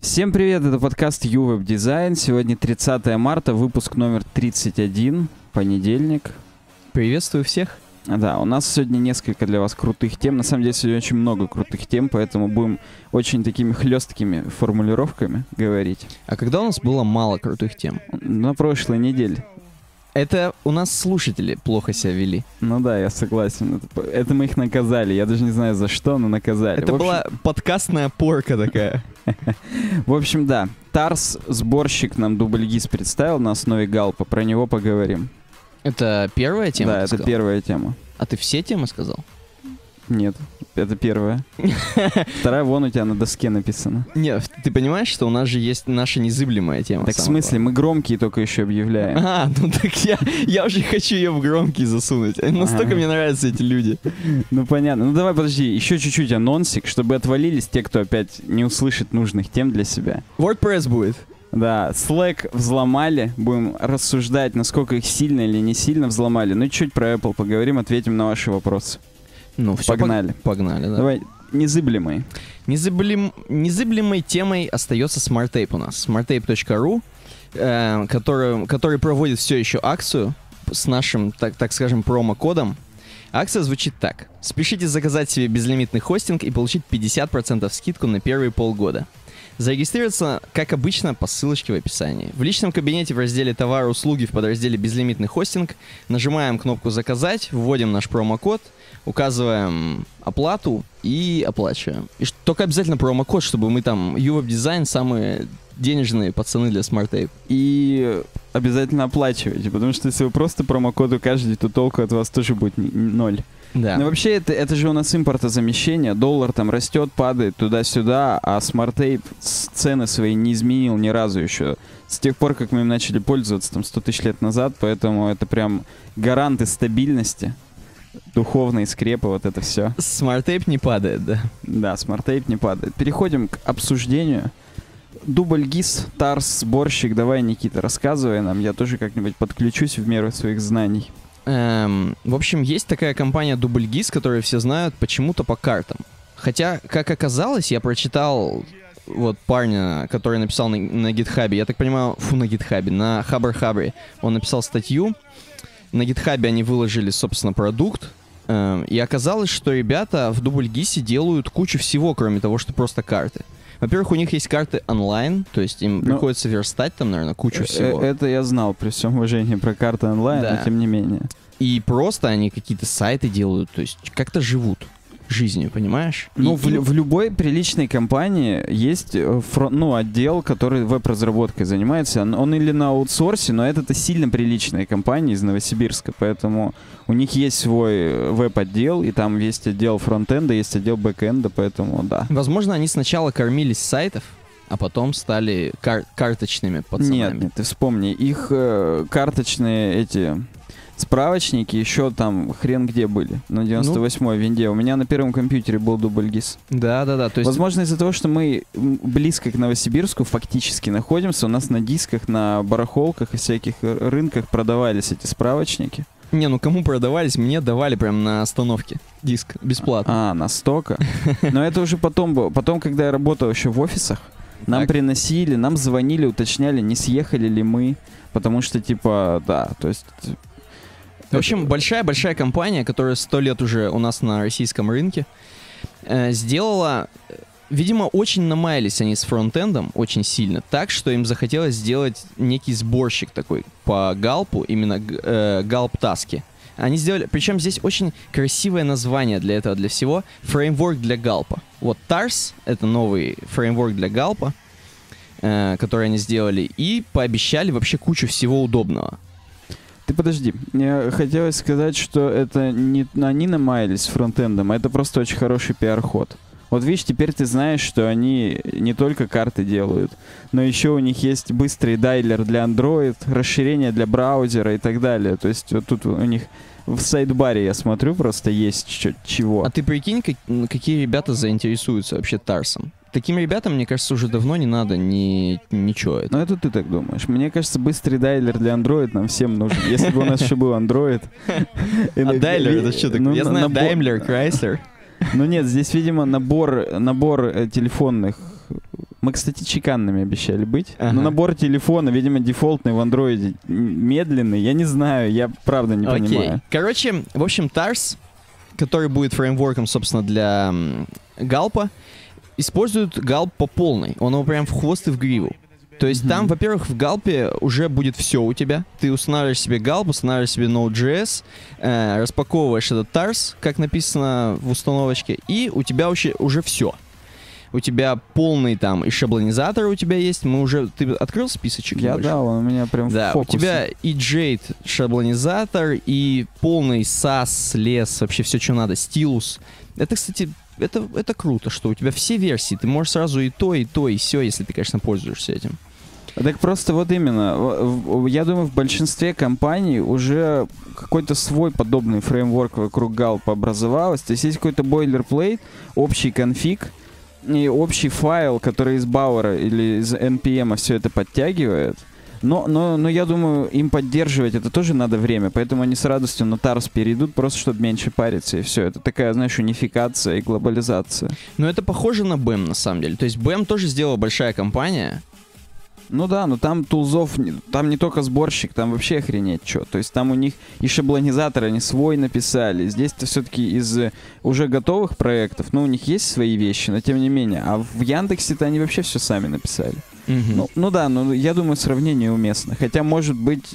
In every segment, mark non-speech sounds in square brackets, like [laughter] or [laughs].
Всем привет, это подкаст YouWeb Design. Сегодня 30 марта, выпуск номер 31, понедельник. Приветствую всех. Да, у нас сегодня несколько для вас крутых тем. На самом деле сегодня очень много крутых тем, поэтому будем очень такими хлесткими формулировками говорить. А когда у нас было мало крутых тем? На прошлой неделе. Это у нас слушатели плохо себя вели. Ну да, я согласен. Это, это мы их наказали. Я даже не знаю за что, но наказали. Это общем- была подкастная порка такая. [laughs] В общем, да. Тарс, сборщик нам дубль ГИС представил на основе Галпа. Про него поговорим. Это первая тема? да, это сказал? первая тема. А ты все темы сказал? Нет, это первая. [laughs] Вторая вон у тебя на доске написана. Нет, ты понимаешь, что у нас же есть наша незыблемая тема? Так в смысле, мы громкие только еще объявляем. А, ну так я, я уже хочу ее в громкий засунуть. Настолько мне нравятся эти люди. Ну понятно. Ну давай, подожди, еще чуть-чуть анонсик, чтобы отвалились те, кто опять не услышит нужных тем для себя. WordPress будет. Да, Slack взломали, будем рассуждать, насколько их сильно или не сильно взломали. Ну и чуть про Apple поговорим, ответим на ваши вопросы. Ну, все, Погнали. Погнали, да. Давай, незыблемый. Незыблем- Незыблемой темой остается SmartTape у нас. smarttape.ru, э, который, который проводит все еще акцию с нашим, так, так скажем, промокодом. Акция звучит так. Спешите заказать себе безлимитный хостинг и получить 50% скидку на первые полгода. Зарегистрироваться, как обычно, по ссылочке в описании. В личном кабинете в разделе «Товары и услуги» в подразделе «Безлимитный хостинг» нажимаем кнопку «Заказать», вводим наш промокод, указываем оплату и оплачиваем. И только обязательно промокод, чтобы мы там UWeb Design самые денежные пацаны для Smart Tape. И обязательно оплачивайте, потому что если вы просто промокод укажете, то толку от вас тоже будет ноль. Да. Ну вообще это, это же у нас импортозамещение, доллар там растет, падает туда-сюда, а Smart Tape с- цены свои не изменил ни разу еще. С тех пор, как мы им начали пользоваться, там 100 тысяч лет назад, поэтому это прям гаранты стабильности, духовной скрепы, вот это все. Tape не падает, да. Да, Tape не падает. Переходим к обсуждению. Дубль ГИС, Тарс, сборщик, давай, Никита, рассказывай нам, я тоже как-нибудь подключусь в меру своих знаний. Эм, в общем, есть такая компания Дубльгиз, которую все знают почему-то по картам. Хотя, как оказалось, я прочитал вот парня, который написал на, на гитхабе, я так понимаю, фу, на гитхабе, на Хабр Хабре, он написал статью, на гитхабе они выложили, собственно, продукт, эм, и оказалось, что ребята в Дубльгисе делают кучу всего, кроме того, что просто карты. Во-первых, у них есть карты онлайн, то есть им Ну, приходится верстать там, наверное, кучу Э, всего. Это я знал, при всем уважении про карты онлайн, Да. но тем не менее. И просто они какие-то сайты делают, то есть как-то живут жизнью, понимаешь? Ну, И- в, лю- в любой приличной компании есть э, фрон- ну, отдел, который веб-разработкой занимается. Он, он или на аутсорсе, но это-то сильно приличная компания из Новосибирска, поэтому у них есть свой э, веб-отдел, и там есть отдел фронтенда, есть отдел бэкенда, поэтому да. Возможно, они сначала кормились с сайтов, а потом стали кар- карточными пацанами. Нет, нет, ты вспомни, их э, карточные эти справочники еще там хрен где были, на 98-й винде. У меня на первом компьютере был дубль ГИС. Да, да, да. То есть Возможно, из-за того, что мы близко к Новосибирску фактически находимся, у нас на дисках, на барахолках и всяких рынках продавались эти справочники. не, ну кому продавались, мне давали прям на остановке диск бесплатно. А, настолько. [laughs] Но это уже потом было. Потом, когда я работал еще в офисах, нам Так. приносили, нам звонили, уточняли, не съехали ли мы. Потому что, типа, да, то есть... В общем, большая-большая компания, которая сто лет уже у нас на российском рынке, э, сделала... э, Видимо, очень намаялись они с фронтендом очень сильно, так что им захотелось сделать некий сборщик такой по галпу, именно э, галп-таски. Они сделали, причем здесь очень красивое название для этого, для всего, фреймворк для галпа. Вот TARS — это новый фреймворк для галпа, э, который они сделали, и пообещали вообще кучу всего удобного. Ты подожди, мне хотелось сказать, что это не они намаялись фронтендом, а это просто очень хороший пиар-ход. Вот видишь, теперь ты знаешь, что они не только карты делают, но еще у них есть быстрый дайлер для Android, расширение для браузера и так далее. То есть вот тут у них в сайдбаре я смотрю, просто есть чего. А ты прикинь, как- какие ребята заинтересуются вообще Тарсом? Таким ребятам, мне кажется, уже давно не надо ни, ничего. Это. Ну это ты так думаешь. Мне кажется, быстрый дайлер для Android нам всем нужен. Если бы у нас еще был Android. А Дайлер это что такое? Ну, Я на- знаю Daimler, Chrysler. Ну нет, здесь, видимо, набор, набор э, телефонных Мы, кстати, чеканными обещали быть. Ага. Но набор телефона, видимо, дефолтный в андроиде медленный. Я не знаю, я правда не Окей. понимаю. Короче, в общем, Tars, который будет фреймворком, собственно, для галпа, использует галп по полной. Он его прям в хвост и в гриву. То есть там, Мгм. во-первых, в галпе уже будет все у тебя. Ты устанавливаешь себе галп, устанавливаешь себе Node.js, э, распаковываешь этот Tars, как написано в установочке, и у тебя уже, уже все. У тебя полный там и шаблонизатор у тебя есть. Мы уже... Ты открыл списочек? Я, небольшой? да, он у меня прям в Да, фокусе. у тебя и Jade шаблонизатор, и полный SAS, лес, вообще все, что надо, стилус. Это, кстати, это, это круто, что у тебя все версии. Ты можешь сразу и то, и то, и все, если ты, конечно, пользуешься этим. Так просто вот именно, я думаю, в большинстве компаний уже какой-то свой подобный фреймворк вокруг Галпа образовалось. То есть есть какой-то бойлерплейт, общий конфиг и общий файл, который из Бауэра или из NPM все это подтягивает. Но, но, но я думаю, им поддерживать это тоже надо время, поэтому они с радостью на Тарс перейдут, просто чтобы меньше париться, и все. Это такая, знаешь, унификация и глобализация. Но это похоже на BEM, на самом деле. То есть BEM тоже сделала большая компания. Ну да, но там тулзов, там не только сборщик, там вообще охренеть что. То есть там у них и шаблонизатор они свой написали. Здесь-то все-таки из э, уже готовых проектов, ну у них есть свои вещи, но тем не менее. А в Яндексе-то они вообще все сами написали. Ну, ну да, ну я думаю, сравнение уместно. Хотя, может быть,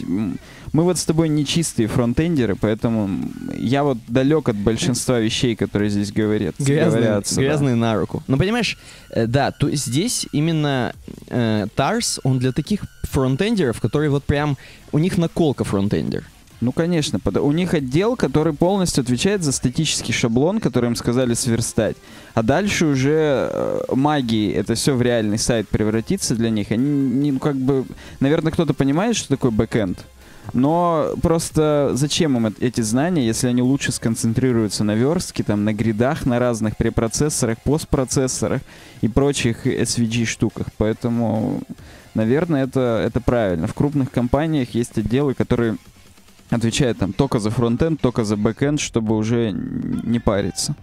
мы вот с тобой не чистые фронтендеры, поэтому я вот далек от большинства вещей, которые здесь говорят. Грязные, говорятся, да. грязные на руку. Ну, понимаешь, э, да, то здесь именно э, Tars, он для таких фронтендеров, которые вот прям, у них наколка фронтендер. Ну, конечно. У них отдел, который полностью отвечает за статический шаблон, который им сказали сверстать. А дальше уже э, магией это все в реальный сайт превратится для них. Они, не, ну, как бы, наверное, кто-то понимает, что такое бэкэнд. Но просто зачем им эт- эти знания, если они лучше сконцентрируются на верстке, там, на гридах, на разных препроцессорах, постпроцессорах и прочих SVG штуках. Поэтому, наверное, это, это правильно. В крупных компаниях есть отделы, которые отвечает там только за фронтенд, только за бэкенд, чтобы уже не париться.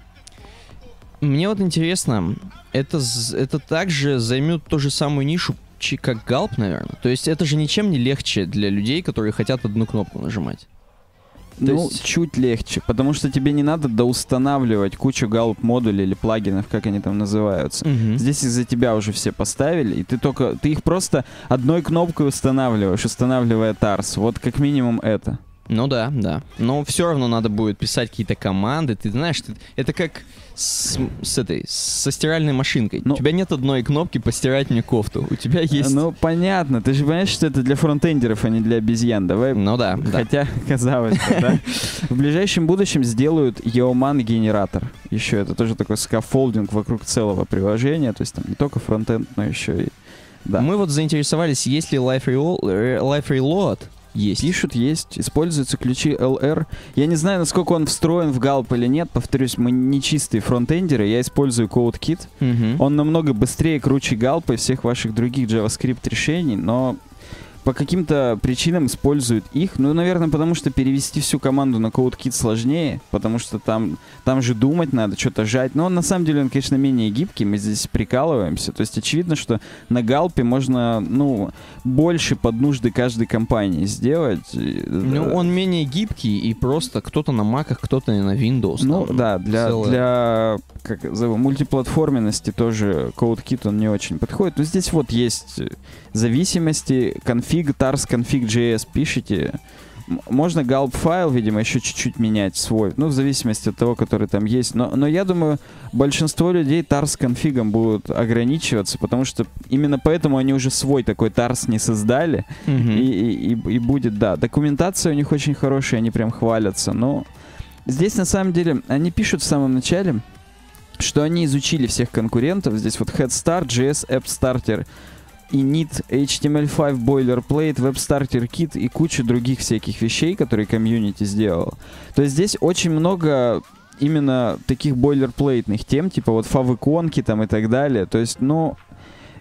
Мне вот интересно, это, это также займет ту же самую нишу, как Галп, наверное. То есть это же ничем не легче для людей, которые хотят одну кнопку нажимать. То ну, есть- чуть легче, потому что тебе не надо доустанавливать кучу галп модулей или плагинов, как они там называются. Здесь из-за тебя уже все поставили, и ты только ты их просто одной кнопкой устанавливаешь, устанавливая Тарс. Вот как минимум это. Ну да, да. Но все равно надо будет писать какие-то команды. Ты знаешь, ты- это как с, с этой, со стиральной машинкой. Ну- У тебя нет одной кнопки постирать мне кофту. У тебя есть... Ну, понятно. Ты же понимаешь, что это для фронтендеров, а не для обезьян. Давай Ну да, да. Хотя, [laughs] казалось бы, да. В ближайшем будущем сделают Yeoman генератор. Еще это тоже такой скафолдинг вокруг целого приложения. То есть там не только фронтенд, но еще и... Да. Мы вот заинтересовались, есть ли Live Reload, э, Live Reload есть. Пишут, есть, используются ключи LR. Я не знаю, насколько он встроен в Галп или нет. Повторюсь, мы не чистые фронтендеры. Я использую CodeKit. Мгм. Он намного быстрее, круче Галпа и всех ваших других JavaScript решений, но по каким-то причинам используют их. Ну, наверное, потому что перевести всю команду на CodeKit сложнее, потому что там, там же думать надо, что-то жать. Но он, на самом деле, он, конечно, менее гибкий, мы здесь прикалываемся. То есть очевидно, что на Галпе можно, ну, больше под нужды каждой компании сделать. Ну, э, он менее гибкий и просто кто-то на маках, кто-то на Windows. ну там да, для, целое- для как мультиплатформенности тоже CodeKit он не очень подходит. Но здесь вот есть зависимости, конфиг, tars config.js пишите. Можно галп файл, видимо, еще чуть-чуть менять свой, ну, в зависимости от того, который там есть. Но, но я думаю, большинство людей tars конфигом будут ограничиваться, потому что именно поэтому они уже свой такой tars не создали. И, и, и- и будет, да. Документация у них очень хорошая, они прям хвалятся. Но здесь на самом деле они пишут в самом начале, что они изучили всех конкурентов. Здесь вот Head Start, JS App Starter, init, HTML5 Boilerplate, Web Starter Kit и куча других всяких вещей, которые комьюнити сделал. То есть здесь очень много именно таких бойлерплейтных тем, типа вот фавиконки там и так далее. То есть, ну,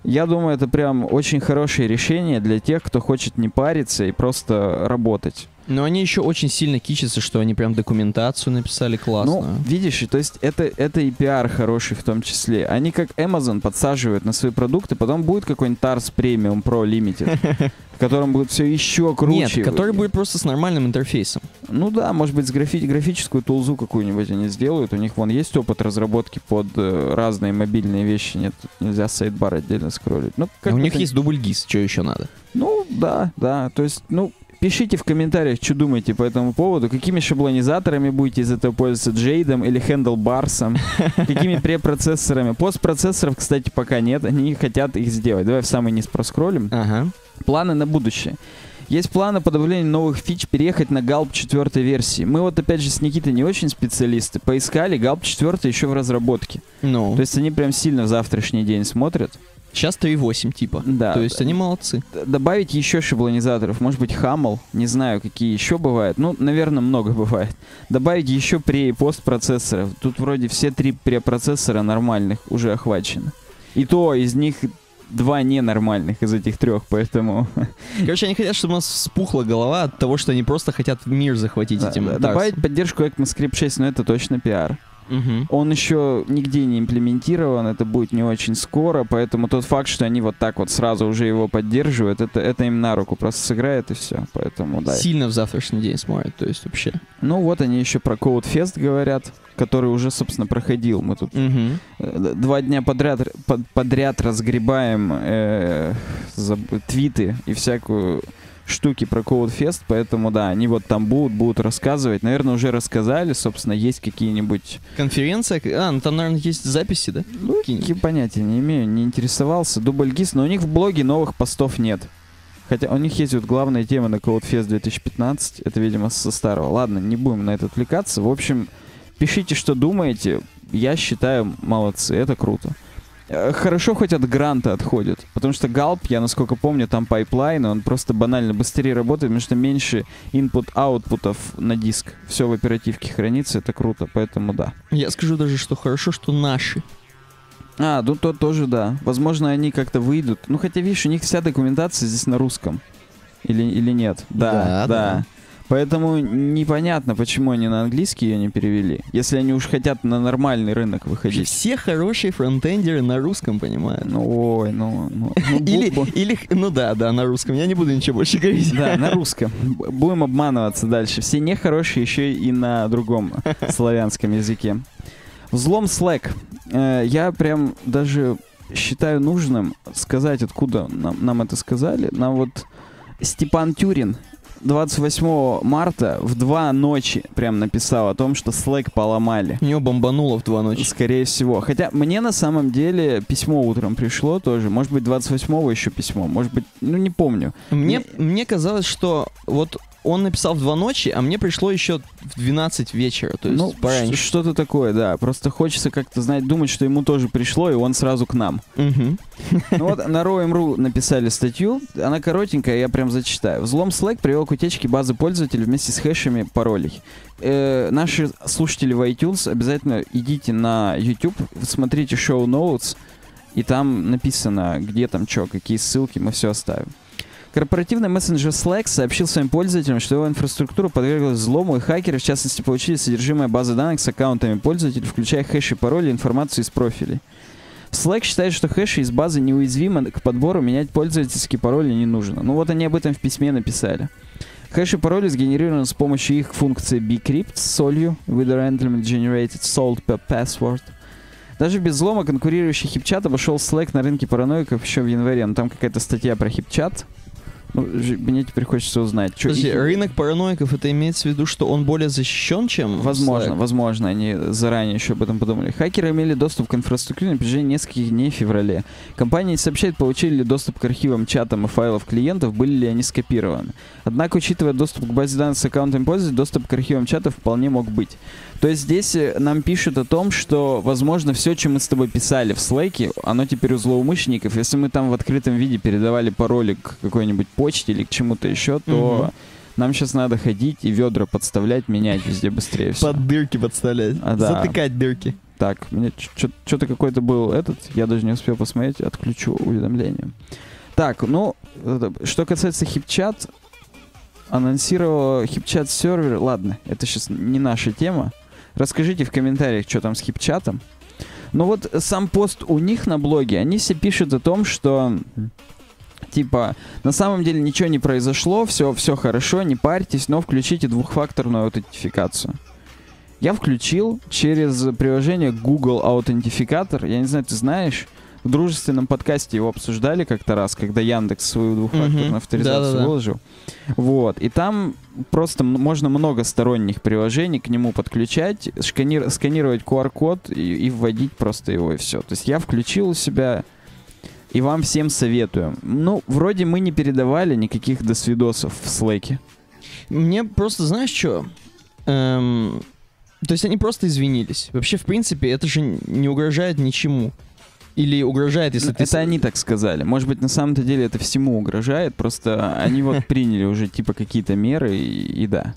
я думаю, это прям очень хорошее решение для тех, кто хочет не париться и просто работать. Но они еще очень сильно кичатся, что они прям документацию написали классно. Ну, видишь, то есть это, это и пиар хороший в том числе. Они как Amazon подсаживают на свои продукты, потом будет какой-нибудь TARS Premium Pro Limited, [laughs] в котором будет все еще круче. Нет, который будет просто с нормальным интерфейсом. Ну да, может быть, с графи- графическую тулзу какую-нибудь они сделают. У них вон есть опыт разработки под э, разные мобильные вещи. Нет, нельзя сайдбар отдельно скроллить. Ну, как у них есть дубль гис, что еще надо? Ну, да, да. То есть, ну, пишите в комментариях, что думаете по этому поводу. Какими шаблонизаторами будете из этого пользоваться? Джейдом или Handlebarsом? [laughs] Какими препроцессорами? Постпроцессоров, кстати, пока нет. Они хотят их сделать. Давай в самый низ проскроллим. Ага. Планы на будущее. Есть планы по добавлению новых фич переехать на Galp 4 версии. Мы вот опять же с Никитой не очень специалисты. Поискали, Galp 4 еще в разработке. Ну, То есть они прям сильно в завтрашний день смотрят. Сейчас 3.8 типа. Да. То есть они молодцы. Добавить еще шаблонизаторов. Может быть, Хамл. Не знаю, какие еще бывают. Ну, наверное, много [laughs] бывает. Добавить еще пре- и постпроцессоров. Тут вроде все три препроцессора нормальных уже охвачены. И то из них два ненормальных из этих трех, поэтому... [laughs] Короче, они хотят, чтобы у нас вспухла голова от того, что они просто хотят мир захватить Да, этим. да. Добавить поддержку ECMAScript 6, но это точно пиар. Мгм. Он еще нигде не имплементирован, это будет не очень скоро, поэтому тот факт, что они вот так вот сразу уже его поддерживают, это, это им на руку просто сыграет и все. Поэтому да. Сильно в завтрашний день смотрят, то есть вообще. Ну вот они еще про Code Fest говорят, который уже, собственно, проходил. Мы тут э, два дня подряд, под- подряд разгребаем э, заб- твиты и всякую штуки про Fest, поэтому да, они вот там будут, будут рассказывать. Наверное, уже рассказали, собственно, есть какие-нибудь... Конференция. А, ну там, наверное, есть записи, да? Ну, я понятия не имею, не интересовался. Дубль ГИС, но у них в блоге новых постов нет. Хотя у них есть вот главная тема на Code Fest 2015, это, видимо, со старого. Ладно, не будем на это отвлекаться. В общем, пишите, что думаете. Я считаю, молодцы, это круто. Э, Хорошо хоть от Grunt а отходит, потому что Gulp, я насколько помню, там пайплайн, он просто банально быстрее работает, потому что меньше input-output ов на диск. Все в оперативке хранится, это круто, поэтому да. Я скажу даже, что хорошо, что наши. А, ну то тоже да. Возможно, они как-то выйдут. Ну, хотя, видишь, у них вся документация здесь на русском. Или, или нет? Да, Да, да. да. Поэтому непонятно, почему они на английский ее не перевели. Если они уж хотят на нормальный рынок выходить. Все хорошие фронтендеры на русском понимают. Ну, ой, ну... ну, ну, Или, или, ну да, да, на русском. Я не буду ничего больше говорить. Да, на русском. Будем обманываться дальше. Все нехорошие еще и на другом [laughs] славянском языке. Взлом Slack. Э, Я прям даже считаю нужным сказать, откуда нам, нам это сказали. Нам вот Степан Тюрин 28 марта в 2 ночи прям написал о том, что Slack поломали. У него бомбануло в два ночи. Скорее всего. Хотя мне на самом деле письмо утром пришло тоже. Может быть, 28-го еще письмо. Может быть, ну не помню. Мне, мне казалось, что вот он написал в два ночи, а мне пришло еще в 12 вечера. То есть ну, пораньше. что-то такое, да. Просто хочется как-то, знать, думать, что ему тоже пришло, и он сразу к нам. Ну вот на Roam.ru написали статью, она коротенькая, я прям зачитаю. Взлом Slack привел к утечке базы пользователей вместе с хэшами паролей. Э, наши слушатели в iTunes, обязательно идите на YouTube, смотрите шоу Notes, и там написано, где там что, какие ссылки, мы все оставим. Корпоративный мессенджер Slack сообщил своим пользователям, что его инфраструктура подверглась взлому, и хакеры, в частности, получили содержимое базы данных с аккаунтами пользователей, включая хэши, пароли и информацию из профилей. Slack считает, что хэши из базы неуязвимы к подбору, менять пользовательские пароли не нужно. Ну вот они об этом в письме написали. Хэши пароли сгенерированы с помощью их функции bcrypt с солью, with randomly generated salt per password. Даже без взлома конкурирующий хипчат обошел Slack на рынке параноиков еще в январе. Но там какая-то статья про хипчат. Ну, мне теперь хочется узнать. Чё, Подожди, их- рынок параноиков, это имеется в виду, что он более защищен, чем Возможно, Slack? возможно, они заранее еще об этом подумали. Хакеры имели доступ к инфраструктуре на протяжении нескольких дней в феврале. Компания не сообщает, получили ли доступ к архивам, чатам и файлов клиентов, были ли они скопированы. Однако, учитывая доступ к базе данных с аккаунтами пользователя, доступ к архивам чатов вполне мог быть. То есть здесь э, нам пишут о том, что, возможно, все, чем мы с тобой писали в Slack, оно теперь у злоумышленников. Если мы там в открытом виде передавали пароли к какой-нибудь почте или к чему-то еще, то Мгм. нам сейчас надо ходить и ведра подставлять, менять везде быстрее все. Под дырки подставлять. А, да. Затыкать дырки. Так, мне что-то какой-то был этот, я даже не успел посмотреть, отключу уведомления. Так, ну, что касается хипчат, анонсировала хипчат сервер. Ладно, это сейчас не наша тема. Расскажите в комментариях, что там с хипчатом. Но вот сам пост у них на блоге, они все пишут о том, что типа на самом деле ничего не произошло, все, все хорошо, не парьтесь, но включите двухфакторную аутентификацию. Я включил через приложение Google Аутентификатор. Я не знаю, ты знаешь, в дружественном подкасте его обсуждали как-то раз, когда Яндекс свою двухфакторную Мгм. авторизацию Да-да-да. выложил. Вот. И там просто можно много сторонних приложений к нему подключать, шканир- сканировать QR-код и, и вводить просто его и все. То есть я включил у себя и вам всем советую. Ну, вроде мы не передавали никаких досвидосов в слэке. Мне просто, знаешь что? Эм, то есть они просто извинились. Вообще, в принципе, это же не угрожает ничему. Или угрожает, если ты... это они так сказали. Может быть, на самом-то деле это всему угрожает, просто они вот [laughs] приняли уже типа какие-то меры и, и да.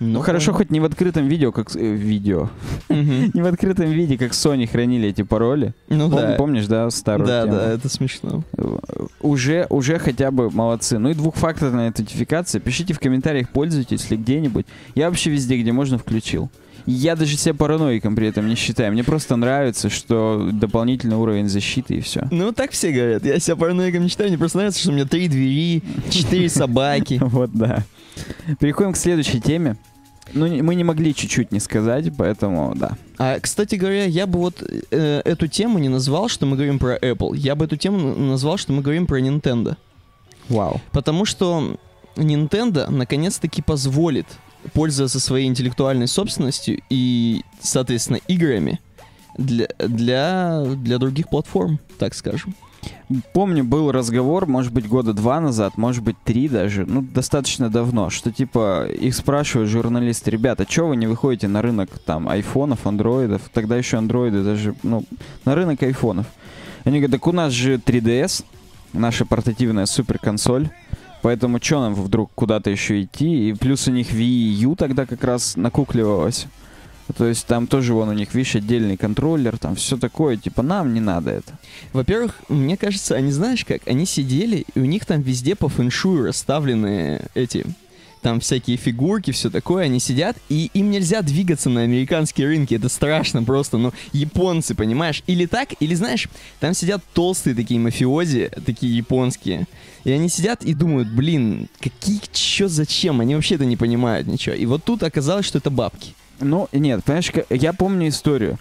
Ну, хорошо, хоть не в открытом видео, как э, видео, [laughs] не в открытом виде, как Sony хранили эти пароли. Ну Пом- да. Помнишь, да, старую Да, тему? да, это смешно. Э, Уже, уже хотя бы молодцы. Ну и двухфакторная аутентификация. Пишите в комментариях, пользуетесь ли где-нибудь. Я вообще везде, где можно, включил. Я даже себя параноиком при этом не считаю. Мне просто нравится, что дополнительный уровень защиты и все. Ну, так все говорят. Я себя параноиком не считаю. Мне просто нравится, что у меня три двери, четыре [laughs] собаки. Вот, да. Переходим к следующей теме. Ну, мы не могли чуть-чуть не сказать, поэтому, да. А, кстати говоря, я бы вот э, эту тему не назвал, что мы говорим про Apple. Я бы эту тему назвал, что мы говорим про Nintendo. Вау. Потому что Nintendo наконец-таки позволит пользоваться своей интеллектуальной собственностью и, соответственно, играми для, для, для других платформ, так скажем. Помню, был разговор, может быть, года два назад, может быть, три даже, ну, достаточно давно, что, типа, их спрашивают журналисты, ребята, что вы не выходите на рынок, там, айфонов, андроидов, тогда еще андроиды даже, ну, на рынок айфонов. Они говорят, так у нас же 3DS, наша портативная суперконсоль, поэтому что нам вдруг куда-то еще идти? И плюс у них Wii U тогда как раз накукливалась. То есть там тоже вон у них, видишь, отдельный контроллер, там все такое, типа, нам не надо это. Во-первых, мне кажется, они знаешь как? Они сидели, и у них там везде по фэншую расставлены эти там всякие фигурки, все такое, они сидят, и им нельзя двигаться на американские рынки, это страшно просто, ну, японцы, понимаешь? Или так, или знаешь, там сидят толстые такие мафиози, такие японские, и они сидят и думают, блин, какие, чё, зачем, они вообще это не понимают ничего. И вот тут оказалось, что это бабки. Ну, нет, понимаешь, я помню историю.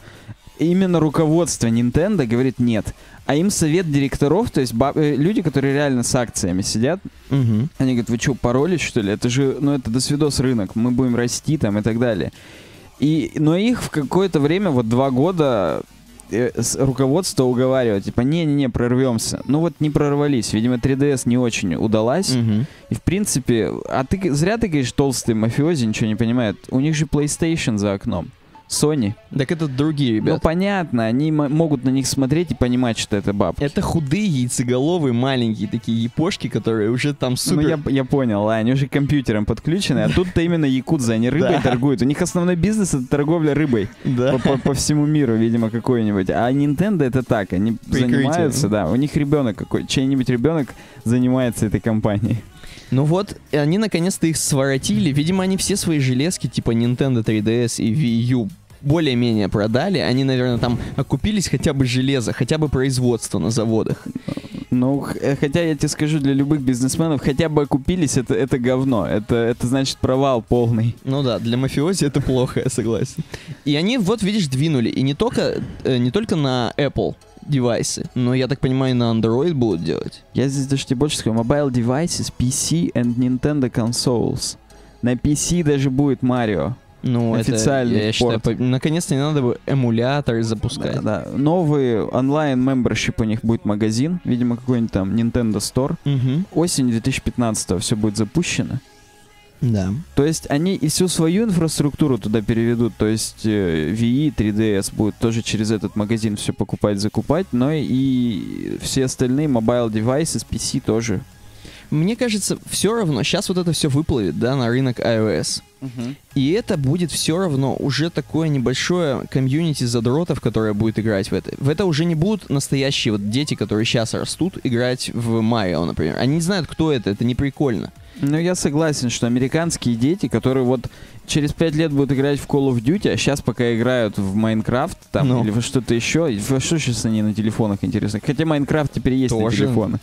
Именно руководство Nintendo говорит нет. А им совет директоров, то есть ба- э, люди, которые реально с акциями сидят, Угу. они говорят, вы что, паролись, что ли? Это же, ну, это досвидос рынок, мы будем расти там и так далее. И, но их в какое-то время, вот два года, э, руководство уговаривает, типа, не-не-не, прорвемся. Ну вот не прорвались, видимо, 3DS не очень удалась. Угу. И в принципе, а ты зря ты говоришь толстый мафиози, ничего не понимает. У них же PlayStation за окном. Sony. Так это другие Ну ребята. понятно, они могут на них смотреть и понимать, что это бабки. Это худые, яйцеголовые, маленькие такие япошки, которые уже там супер... Ну я, я понял, ладно, они уже компьютером подключены, а тут-то именно якудзы, они рыбой торгуют. У них основной бизнес это торговля рыбой Да. по, по- по всему миру, видимо, какой-нибудь. А Nintendo это так, они Прикрытие. занимаются, да, у них ребенок какой, чей-нибудь ребенок занимается этой компанией. Ну вот, и они наконец-то их своротили. Видимо, они все свои железки, типа Nintendo 3DS и Wii U, более-менее продали. Они, наверное, там окупились хотя бы железо, хотя бы производство на заводах. Ну, э, хотя я тебе скажу, для любых бизнесменов хотя бы окупились, это, это говно. Это, это значит провал полный. Ну да, для мафиози это плохо, я согласен. И они, вот видишь, двинули. И не только, э, не только на Apple девайсы, но, я так понимаю, на Android будут делать. Я здесь даже тебе больше скажу. Mobile devices, PC and Nintendo consoles. На PC даже будет Марио. Ну, Официальный это, я считаю, порт. по- наконец-то не надо бы эмуляторы запускать. Да, да. Новый онлайн membership у них будет магазин. Видимо, какой-нибудь там Nintendo Store. Мгм. Осень 2015 все будет запущено. Да. То есть они и всю свою инфраструктуру туда переведут, то есть э, VE, 3DS будет тоже через этот магазин все покупать, закупать, но и все остальные mobile девайсы с PC тоже. Мне кажется, все равно, сейчас вот это все выплывет, да, на рынок iOS. И это будет все равно уже такое небольшое комьюнити задротов, которое будет играть в это. В это уже не будут настоящие вот дети, которые сейчас растут, играть в Марио, например. Они не знают, кто это, это не прикольно. Ну, я согласен, что американские дети, которые вот через пять лет будут играть в Call of Duty, а сейчас пока играют в Майнкрафт там Ну. или во что-то еще, во что сейчас они на телефонах интересно? Хотя Майнкрафт теперь есть на Тоже. телефонах.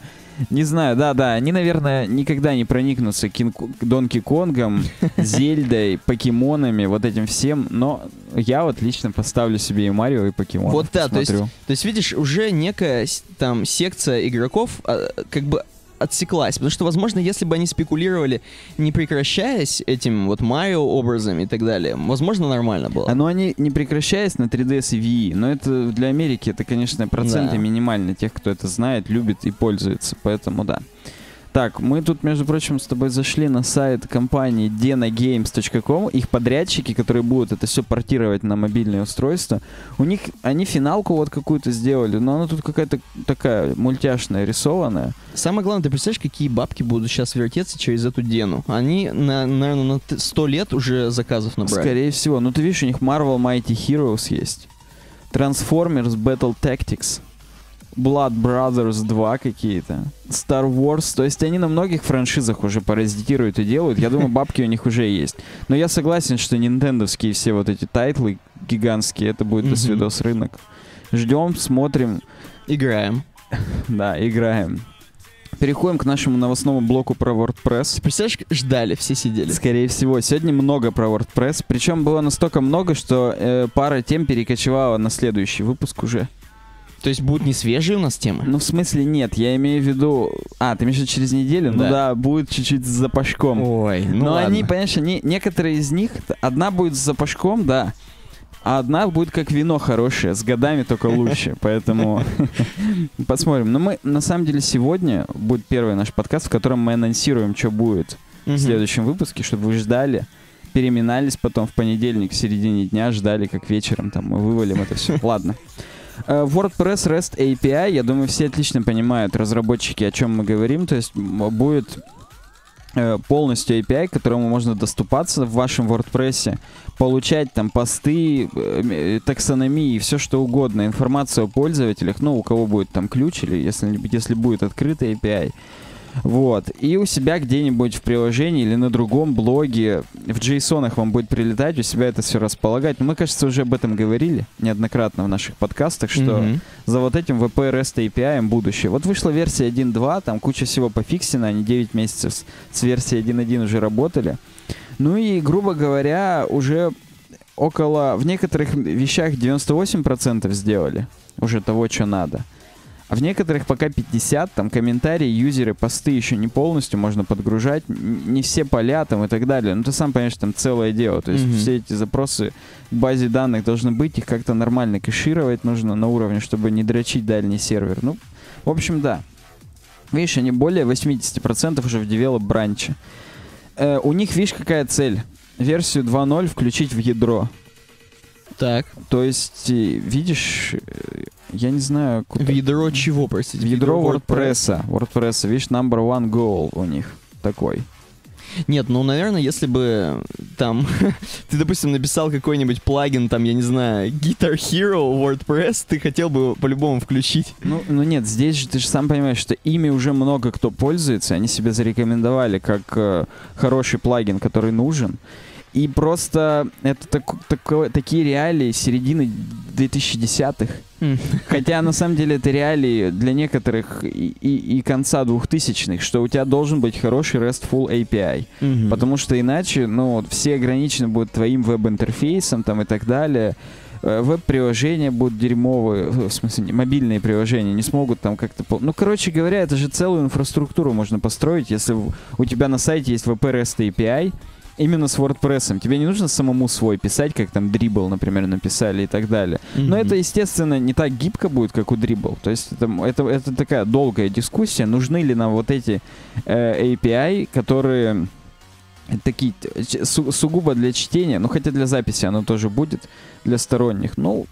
Не знаю, да-да, они, наверное, никогда не проникнутся Кинг- Донки Конгом, [laughs] Зельдой, покемонами, вот этим всем, но я вот лично поставлю себе и Марио, и покемонов. Вот да, то есть, то есть, видишь, уже некая там секция игроков а, как бы отсеклась. Потому что, возможно, если бы они спекулировали, не прекращаясь этим вот Марио образом и так далее, возможно, нормально было. А, ну, они не прекращаясь на 3DS и Wii, но это для Америки, это, конечно, проценты Да. минимальные тех, кто это знает, любит и пользуется, поэтому да. Так, мы тут, между прочим, с тобой зашли на сайт компании denagames.com, их подрядчики, которые будут это все портировать на мобильные устройства, у них, они финалку вот какую-то сделали, но она тут какая-то такая мультяшная, рисованная. Самое главное, ты представляешь, какие бабки будут сейчас вертеться через эту дену? Они, на, наверное, на т- 100 лет уже заказов набрали. Скорее всего. Ну, ты видишь, у них Marvel Mighty Heroes есть. Transformers Battle Tactics. Blood Brothers 2 какие-то. Star Wars. То есть они на многих франшизах уже паразитируют и делают. Я думаю, [laughs] бабки у них уже есть. Но я согласен, что нинтендовские все вот эти тайтлы гигантские, это будет Мгм. досвидос рынок. Ждем, смотрим, Играем. [laughs] да, играем. Переходим к нашему новостному блоку про WordPress. Представляешь, ждали, все сидели. Скорее всего. Сегодня много про WordPress. Причем было настолько много, что э, пара тем перекочевала на следующий выпуск уже. То есть будут не свежие у нас темы? Ну, в смысле, нет. Я имею в виду... А, ты имеешь в виду через неделю? Ну Да. да, будет чуть-чуть с запашком. Ой, ну Но ладно. они, понимаешь, они, некоторые из них... Одна будет с запашком, да. А одна будет как вино хорошее, с годами только лучше. [laughs] Поэтому [laughs] посмотрим. Но мы, на самом деле, сегодня будет первый наш подкаст, в котором мы анонсируем, что будет в следующем выпуске, чтобы вы ждали, переминались потом в понедельник в середине дня, ждали, как вечером там мы вывалим это все. [laughs] Ладно. Э, WordPress REST API, я думаю, все отлично понимают, разработчики, о чем мы говорим. То есть будет э, полностью API, к которому можно доступаться в вашем WordPress, получать там посты, э, таксономии, все что угодно, информацию о пользователях, ну, у кого будет там ключ или если, если будет открытый API. Вот. И у себя где-нибудь в приложении или на другом блоге в JSON вам будет прилетать, у себя это все располагать. Но мы, кажется, уже об этом говорили неоднократно в наших подкастах, что Мгм. за вот этим VP REST API будущее. Вот вышла версия 1.2, там куча всего пофиксена, они 9 месяцев с, с версией 1.1 уже работали. Ну и, грубо говоря, уже около, в некоторых вещах 98% сделали уже того, что надо. А в некоторых пока 50, там комментарии, юзеры, посты еще не полностью можно подгружать, не все поля там и так далее. Ну ты сам понимаешь, там целое дело. То есть Мгм. все эти запросы в базе данных должны быть, их как-то нормально кэшировать нужно на уровне, чтобы не дрочить дальний сервер. Ну, в общем, да. Видишь, они более 80% уже в девелоп бранче. Э, у них, видишь, какая цель? Версию 2.0 включить в ядро. Так. То есть, э, видишь, э, я не знаю... куда- В ядро чего, простите? в ядро WordPress. WordPress, видишь, number one goal у них такой. Нет, ну, наверное, если бы там [laughs] ты, допустим, написал какой-нибудь плагин, там, я не знаю, Guitar Hero WordPress, ты хотел бы по-любому включить. Ну, ну нет, здесь же ты же сам понимаешь, что ими уже много кто пользуется, они себя зарекомендовали как э, хороший плагин, который нужен. И просто это тако- тако- такие реалии середины 2010-х. Хотя на самом деле это реалии для некоторых и, и- и конца 2000-х, что у тебя должен быть хороший RESTful API. Потому что иначе, ну, все ограничены будут твоим веб-интерфейсом там и так далее. Э, Веб-приложения будут дерьмовые, э, в смысле, не- мобильные приложения не смогут там как-то... Ну, короче говоря, это же целую инфраструктуру можно построить, если у тебя на сайте есть VP REST API, именно с WordPress. Тебе не нужно самому свой писать, как там Dribble, например, написали и так далее. Но Мгм. это, естественно, не так гибко будет, как у Dribble. То есть это, это, это такая долгая дискуссия, нужны ли нам вот эти э, API, которые такие су- сугубо для чтения, ну хотя для записи оно тоже будет, для сторонних. Ну,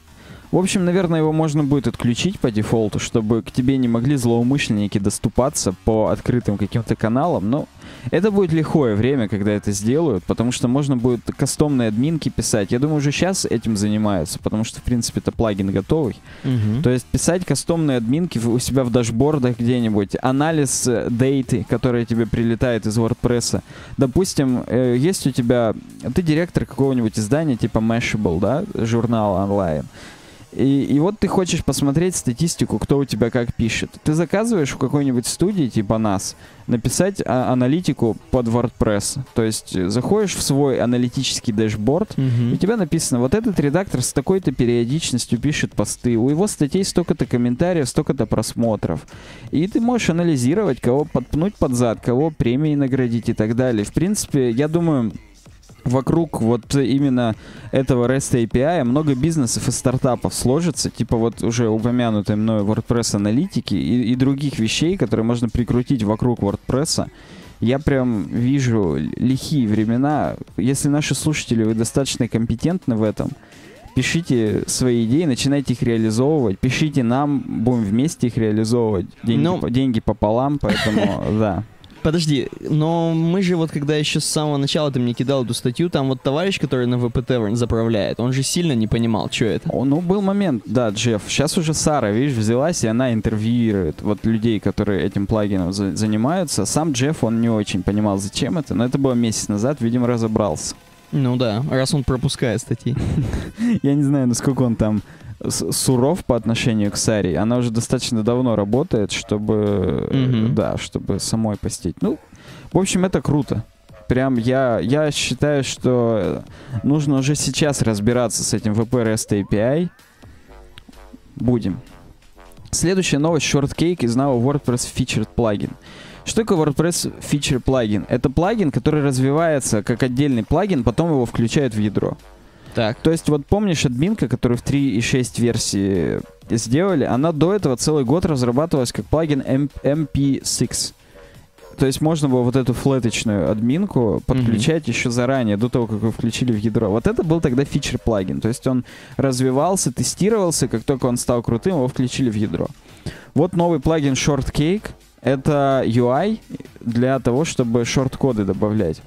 в общем, наверное, его можно будет отключить по дефолту, чтобы к тебе не могли злоумышленники доступаться по открытым каким-то каналам. Но Это будет лихое время, когда это сделают, потому что можно будет кастомные админки писать. Я думаю, уже сейчас этим занимаются, потому что, в принципе, это плагин готовый. Мгм. То есть писать кастомные админки у себя в дашбордах где-нибудь, анализ э, дейты, которая тебе прилетает из WordPress. Допустим, э, есть у тебя, ты директор какого-нибудь издания типа Mashable, да, журнала онлайн. И, и вот ты хочешь посмотреть статистику, кто у тебя как пишет. Ты заказываешь в какой-нибудь студии, типа нас, написать а, аналитику под WordPress. То есть э, заходишь в свой аналитический дэшборд, Мгм. у тебя написано, вот этот редактор с такой-то периодичностью пишет посты, у его статей столько-то комментариев, столько-то просмотров. И ты можешь анализировать, кого подпнуть под зад, кого премией наградить и так далее. В принципе, я думаю, вокруг вот именно этого REST API много бизнесов и стартапов сложится, типа вот уже упомянутой мной WordPress аналитики и, и других вещей, которые можно прикрутить вокруг WordPress. Я прям вижу лихие времена. Если наши слушатели, вы достаточно компетентны в этом, пишите свои идеи, начинайте их реализовывать, пишите нам, будем вместе их реализовывать. Деньги, Ну- деньги пополам, поэтому [laughs] да. Подожди, но мы же вот когда еще с самого начала ты мне кидал эту статью, там вот товарищ, который на ВПТ заправляет, он же сильно не понимал, что это. О, Ну, был момент, да, Джефф. Сейчас уже Сара, видишь, взялась, и она интервьюирует вот людей, которые этим плагином за- занимаются. Сам Джефф, он не очень понимал, зачем это, но это было месяц назад, видимо, разобрался. Ну да, раз он пропускает статьи. [laughs] Я не знаю, насколько он там суров по отношению к Саре. Она уже достаточно давно работает, чтобы, Мгм. да, чтобы самой постить. Ну, в общем, это круто. Прям я, я считаю, что э, нужно уже сейчас разбираться с этим VP REST API. Будем. Следующая новость Shortcake из Now WordPress Featured Plugin. Что такое WordPress Feature плагин? Это плагин, который развивается как отдельный плагин, потом его включают в ядро. Так. То есть вот помнишь админка, которую в 3.6 версии сделали, она до этого целый год разрабатывалась как плагин M- MP6. То есть можно было вот эту флеточную админку подключать еще заранее, до того, как вы включили в ядро. Вот это был тогда фичер плагин. То есть он развивался, тестировался, как только он стал крутым, его включили в ядро. Вот новый плагин Shortcake. Это UI для того, чтобы шорт-коды добавлять.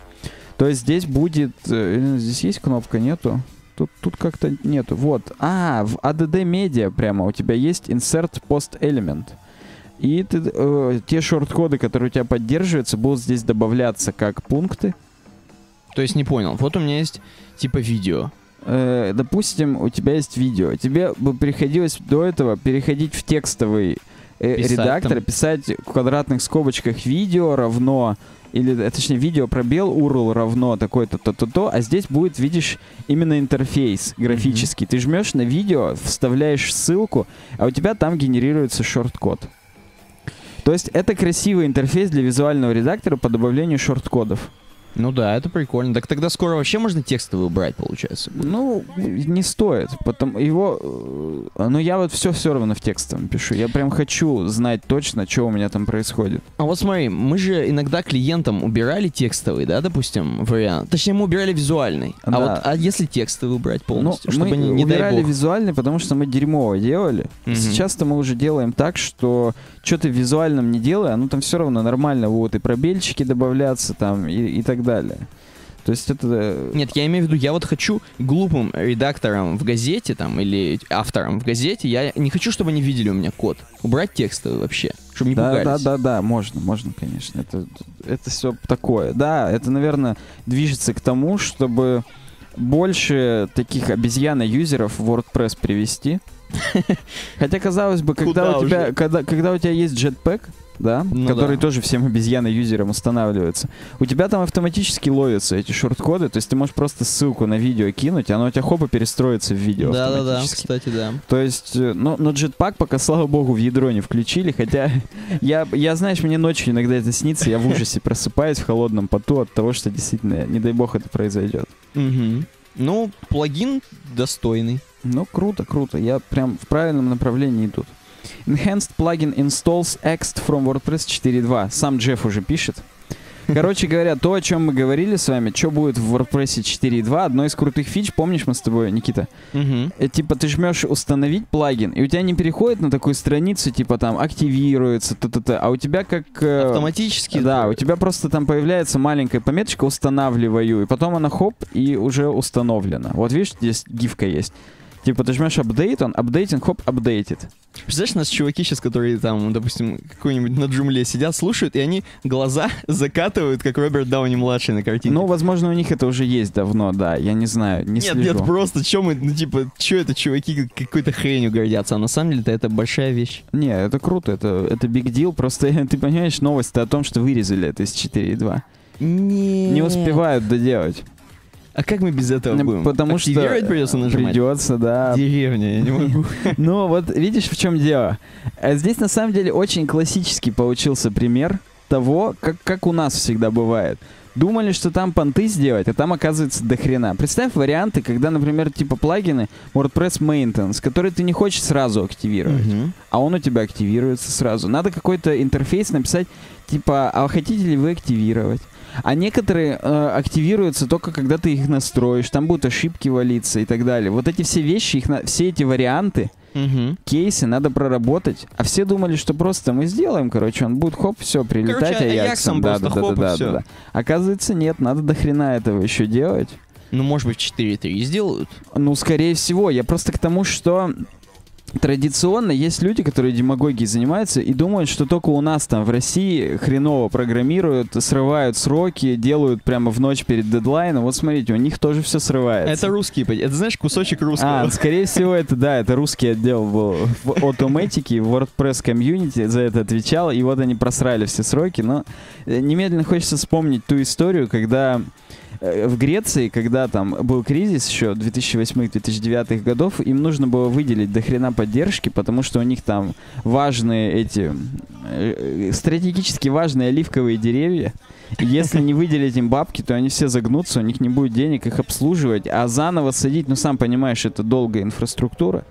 То есть здесь будет... э, Здесь есть кнопка? Нету? Тут, тут как-то нету. Вот. А, в ADD Media прямо у тебя есть Insert Post Element. И ты, э, те шорт-коды, которые у тебя поддерживаются, будут здесь добавляться как пункты. То есть не понял. Вот у меня есть типа видео. Э, допустим, у тебя есть видео. Тебе бы приходилось до этого переходить в текстовый э, Писать редактор, там. писать в квадратных скобочках видео равно или, э, точнее, видео пробел URL равно такой-то, то-то-то, а здесь будет, видишь, именно интерфейс графический. Ты жмешь на видео, вставляешь ссылку, а у тебя там генерируется шорт-код. То есть это красивый интерфейс для визуального редактора по добавлению шорт-кодов. Ну да, это прикольно. Так тогда скоро вообще можно текстовый убрать, получается. Ну, не стоит. Потом его... э, Ну, я вот все все равно в текстовом пишу. Я прям хочу знать точно, что у меня там происходит. А вот смотри, мы же иногда клиентам убирали текстовый, да, допустим, вариант. Точнее, мы убирали визуальный. А Да. вот а если текстовый убрать полностью, ну, чтобы мы не, не убирали визуальный, потому что мы дерьмово делали. Мгм. Сейчас-то мы уже делаем так, что что ты в визуальном не делай, оно там все равно нормально вот и пробельчики добавляться там и, и так далее. То есть это... э, Нет, я имею в виду, я вот хочу глупым редактором в газете там или автором в газете, я не хочу, чтобы они видели у меня код. Убрать текстовый вообще, чтобы не Да, да, пугались. да, да, можно, можно, конечно. Это, это все такое. Да, это, наверное, движется к тому, чтобы больше таких обезьяна-юзеров в WordPress привести. [laughs] Хотя, казалось бы, когда у тебя, когда, когда у тебя есть Jetpack, да, Ну который да. тоже всем обезьяна-юзерам устанавливается, у тебя там автоматически ловятся эти шорт-коды, то есть ты можешь просто ссылку на видео кинуть, оно у тебя хопа перестроится в видео Да, да, да, кстати, да. То есть, э, но, Jetpack пока, слава богу, в ядро не включили, хотя [laughs] я, я, знаешь, мне ночью иногда это снится, я в ужасе просыпаюсь в холодном поту от того, что действительно, не дай бог, это произойдет. Мгм. Ну, плагин достойный. Ну, круто, круто, я прям в правильном направлении идут. Enhanced plugin installs Ext from WordPress 4.2. Сам Джефф уже пишет. Короче говоря, то, о чем мы говорили с вами, что будет в WordPress 4.2, одно из крутых фич, помнишь мы с тобой, Никита? Э, типа ты жмешь установить плагин, и у тебя не переходит на такую страницу, типа там активируется, т-т-т, а у тебя как... э, Автоматически. Да, у тебя просто там появляется маленькая пометочка «Устанавливаю», и потом она хоп, и уже установлена. Вот видишь, здесь гифка есть. Типа ты жмешь апдейт, он апдейтинг, хоп, апдейтит. Представляешь, у нас чуваки сейчас, которые там, допустим, какой-нибудь на джумле сидят, слушают, и они глаза [laughs] закатывают, как Роберт Дауни-младший на картинке. Ну, возможно, у них это уже есть давно, да, я не знаю, не нет, слежу. нет, просто, что мы, ну, типа, что это чуваки как- какой-то хренью гордятся, а на самом деле-то это большая вещь. Не, это круто, это, это big deal, просто [laughs] ты понимаешь новость о том, что вырезали это из 4.2. Не, Не успевают доделать. А как мы без этого будем? Потому что придется нажимать? Придется, да. Деревня, я не могу. [laughs] Ну вот видишь, в чем дело. Э, Здесь на самом деле очень классический получился пример того, как, как у нас всегда бывает. Думали, что там понты сделать, а там оказывается до хрена. Представь варианты, когда, например, типа плагины WordPress Maintenance, которые ты не хочешь сразу активировать, Мгм. а он у тебя активируется сразу. Надо какой-то интерфейс написать, типа, а хотите ли вы активировать? А некоторые э, активируются только когда ты их настроишь, там будут ошибки валиться и так далее. Вот эти все вещи, их на- все эти варианты, Мгм. кейсы надо проработать. А все думали, что просто мы сделаем, короче, он будет хоп, все, прилетать Короче, Аяксом. Да, да, да, да, да, да. Оказывается, нет, надо до хрена этого еще делать. Ну, может быть, 4.3 сделают. Ну, скорее всего. Я просто к тому, что традиционно есть люди, которые демагогией занимаются и думают, что только у нас там в России хреново программируют, срывают сроки, делают прямо в ночь перед дедлайном. Вот смотрите, у них тоже все срывается. Это русские, это знаешь, кусочек русского. А, [laughs] скорее всего, это, да, это русский отдел был в Automatic, в WordPress комьюнити за это отвечал, и вот они просрали все сроки, но э, немедленно хочется вспомнить ту историю, когда в Греции, когда там был кризис еще 2008-2009 годов, им нужно было выделить до хрена поддержки, потому что у них там важные эти э, э, стратегически важные оливковые деревья. Если не выделить им бабки, то они все загнутся, у них не будет денег их обслуживать, а заново садить, ну сам понимаешь, это долгая инфраструктура.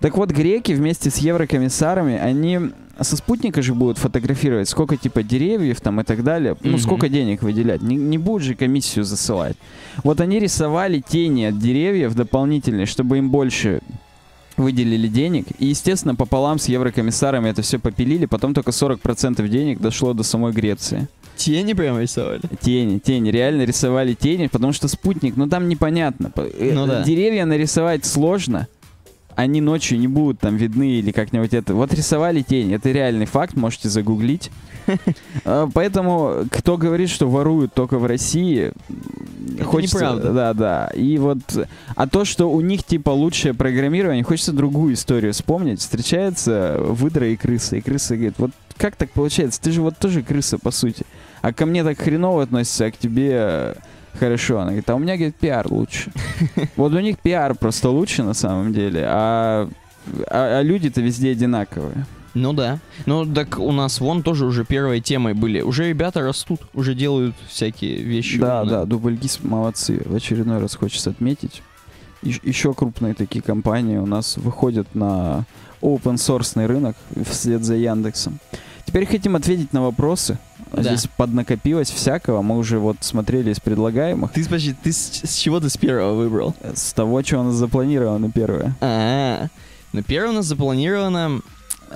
Так вот, греки вместе с еврокомиссарами, они со спутника же будут фотографировать, сколько типа деревьев там и так далее, ну Мгм. сколько денег выделять, не, не будут же комиссию засылать. Вот они рисовали тени от деревьев дополнительные, чтобы им больше выделили денег, и, естественно, пополам с еврокомиссарами это все попилили, потом только 40% денег дошло до самой Греции. Тени прям рисовали. Тени, тени, реально рисовали тени, потому что спутник, ну там непонятно. По- э, Ну да. Деревья нарисовать сложно, они ночью не будут там видны или как-нибудь это. Вот рисовали тени, это реальный факт, можете загуглить. [laughs] А, Поэтому, кто говорит, что воруют только в России, Это хочется... неправда. Да, да. И вот... А то, что у них типа лучшее программирование, хочется другую историю вспомнить. Встречается выдра и крыса, и крыса говорит, вот как так получается? Ты же вот тоже крыса, по сути. А ко мне так хреново относится, а к тебе хорошо. Она говорит, а у меня, говорит, пиар лучше. [laughs] Вот у них пиар просто лучше на самом деле, а, а, а люди-то везде одинаковые. Ну да. Ну так у нас вон тоже уже первой темой были. Уже ребята растут, уже делают всякие вещи. Да, умные. да, Дубльгиз молодцы. В очередной раз хочется отметить. еще крупные такие компании у нас выходят на open source рынок вслед за Яндексом. Теперь хотим ответить на вопросы. Да. Здесь поднакопилось всякого. Мы уже вот смотрели из предлагаемых. Ты, подожди, ты с, с чего ты с первого выбрал? С того, что у нас запланировано первое. А, ну первое у нас запланировано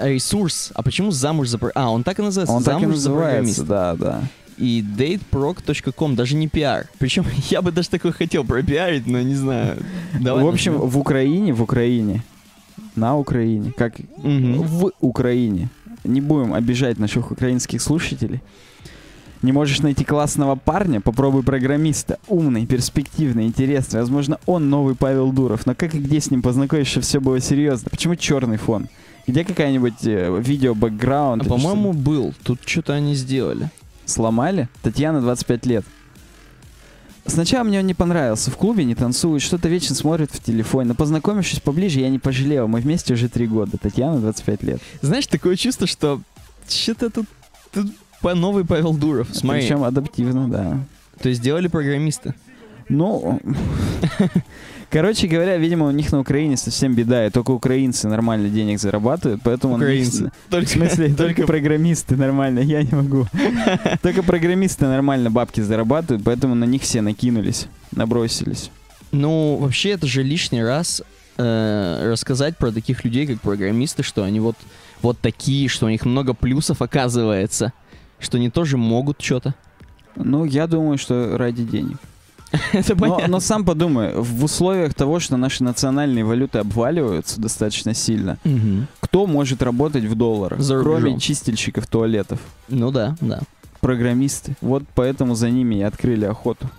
ресурс. А почему замуж за... А, он так и называется. Он так и замуж называется, да, да. И dateproc.com, даже не пиар. Причем [laughs] я бы даже такой хотел пропиарить, но не знаю. Давай в общем, начнем. в Украине, в Украине, на Украине, как Мгм. в Украине. Не будем обижать наших украинских слушателей. Не можешь найти классного парня? Попробуй программиста. Умный, перспективный, интересный. Возможно, он новый Павел Дуров. Но как и где с ним познакомишься, все было серьезно? Почему черный фон? Где какая-нибудь э, видео бэкграунд? А, по-моему, был. Тут что-то они сделали. сломали? Татьяна 25 лет. Сначала мне он не понравился. В клубе не танцует, что-то вечно смотрит в телефон. Но познакомившись поближе, я не пожалел. Мы вместе уже три года. Татьяна 25 лет. Знаешь, такое чувство, что что-то тут, тут по новый Павел Дуров. Смотри, Причем адаптивно, да. то есть сделали программиста. Ну, короче говоря, видимо, у них на Украине совсем беда, и только украинцы нормально денег зарабатывают, поэтому... Украинцы. [laughs] В смысле, только программисты нормально, я не могу. [laughs] Только программисты нормально бабки зарабатывают, поэтому на них все накинулись, набросились. Ну, вообще, это же лишний раз э, рассказать про таких людей, как программисты, что они вот, вот такие, что у них много плюсов оказывается, что они тоже могут что-то. Ну, я думаю, что ради денег. [laughs] Это Но, но сам подумай, в условиях того, что наши национальные валюты обваливаются достаточно сильно, Мгм. кто может работать в долларах, За кроме чистильщиков туалетов? Ну да, да. программисты. Вот поэтому за ними и открыли охоту.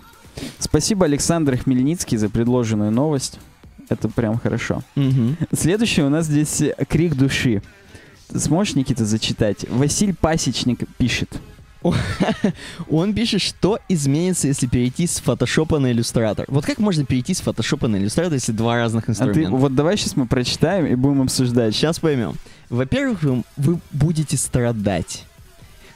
Спасибо, Александр Хмельницкий, за предложенную новость. Это прям хорошо. Мгм. Следующее у нас здесь крик души. Сможешь, Никита, зачитать? Василь Пасечник пишет. [laughs] Он пишет, что изменится, если перейти с фотошопа на иллюстратор. Вот как можно перейти с фотошопа на иллюстратор, если два разных А ты, инструмента? вот давай сейчас мы прочитаем и будем обсуждать. Сейчас поймем. Во-первых, вы, вы будете страдать.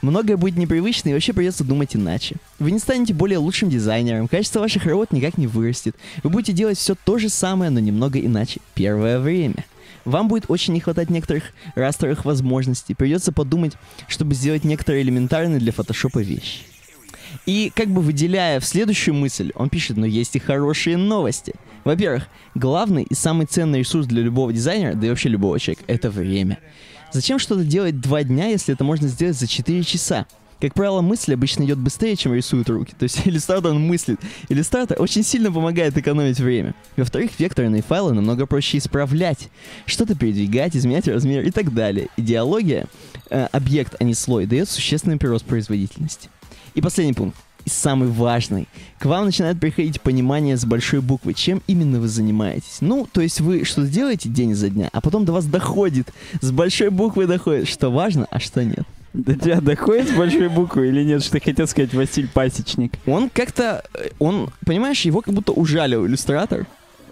Многое будет непривычно и вообще придется думать иначе. Вы не станете более лучшим дизайнером, качество ваших работ никак не вырастет. Вы будете делать все то же самое, но немного иначе. Первое время. Вам будет очень не хватать некоторых растровых возможностей. Придется подумать, чтобы сделать некоторые элементарные для фотошопа вещи. И как бы выделяя в следующую мысль, он пишет, но есть и хорошие новости. Во-первых, главный и самый ценный ресурс для любого дизайнера, да и вообще любого человека, это время. Зачем что-то делать два дня, если это можно сделать за 4 часа? Как правило, мысль обычно идет быстрее, чем рисуют руки. То есть [laughs] иллюстратор он мыслит. Иллюстратор очень сильно помогает экономить время. Во-вторых, векторные файлы намного проще исправлять. Что-то передвигать, изменять размер и так далее. Идеология, э, объект, а не слой, дает существенный прирост производительности. И последний пункт. И самый важный. К вам начинает приходить понимание с большой буквы, чем именно вы занимаетесь. Ну, то есть вы что-то делаете день за дня, а потом до вас доходит, с большой буквы доходит, что важно, а что нет. До тебя доходит с большой буквы или нет, что ты хотел сказать Василь Пасечник? Он как-то, э, он, понимаешь, его как будто ужалил иллюстратор.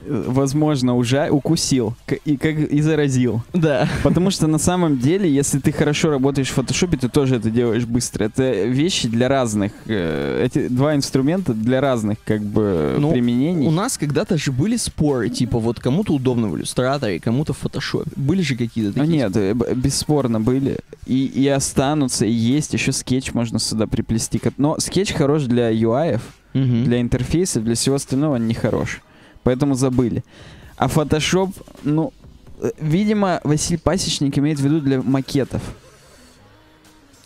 Э, Возможно, уже укусил и, как, и заразил. Да. Потому что на самом деле, если ты хорошо работаешь в фотошопе, ты тоже это делаешь быстро. Это вещи для разных. э, Эти два инструмента для разных как бы Ну, применений. У нас когда-то же были споры, типа вот кому-то удобно в иллюстраторе, кому-то в фотошопе. Были же какие-то такие. нет, э, б- бесспорно были. И, и останутся, и есть. Еще скетч можно сюда приплести. Но скетч хорош для UI, Мгм. для интерфейсов, для всего остального он не хорош. Поэтому забыли. А Photoshop, ну, э, видимо, Василий Пасечник имеет в виду для макетов.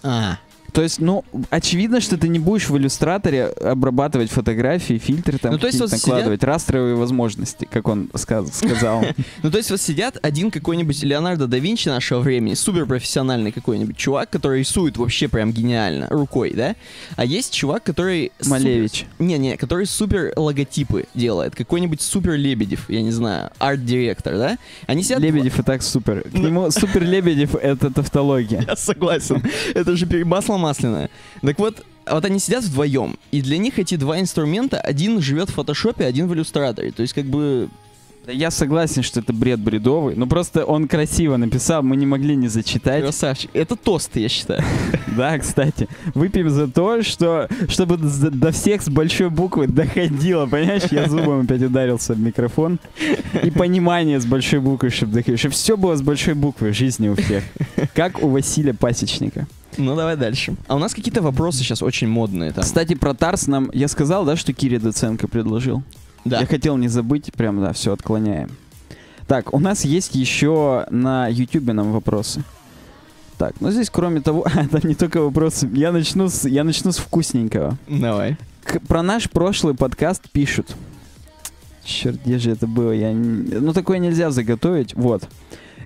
А, То есть, ну, очевидно, что ты не будешь в иллюстраторе обрабатывать фотографии, фильтры там Ну, то есть вот сидят- накладывать, растровые возможности, как он ска- сказал. [laughs] Ну, то есть вот сидят один какой-нибудь Леонардо да Винчи нашего времени, суперпрофессиональный какой-нибудь чувак, который рисует вообще прям гениально, рукой, да? А есть чувак, который... Малевич. Не-не, который супер логотипы делает, какой-нибудь супер Лебедев, я не знаю, арт-директор, да? Они сидят... Лебедев и так супер. К Ну. нему супер Лебедев — это тавтология. [laughs] Я согласен. Это же пер- масло масляное. Так вот, вот они сидят вдвоем, и для них эти два инструмента, один живет в фотошопе, один в иллюстраторе. То есть как бы... Я согласен, что это бред бредовый, но просто он красиво написал, мы не могли не зачитать. Красавчик. Это тост, я считаю. [laughs] Да, кстати, выпьем за то, что чтобы до всех с большой буквы доходило, понимаешь? Я зубом опять ударился в микрофон. И понимание с большой буквы, чтобы доходило. Чтобы все было с большой буквы в жизни у всех. Как у Василия Пасечника. Ну, давай дальше. А у нас какие-то вопросы сейчас очень модные там. Кстати, про Тарс нам... Я сказал, да, что Кири Доценко предложил? Да. Я хотел не забыть, прям, да, все отклоняем. Так, у нас есть еще на Ютубе нам вопросы. Так, ну здесь кроме того, [laughs] а, там не только вопросы. Я начну с, я начну с вкусненького. Давай. К- про наш прошлый подкаст пишут. Черт, где же это было? Я не- Ну, такое нельзя заготовить. Вот.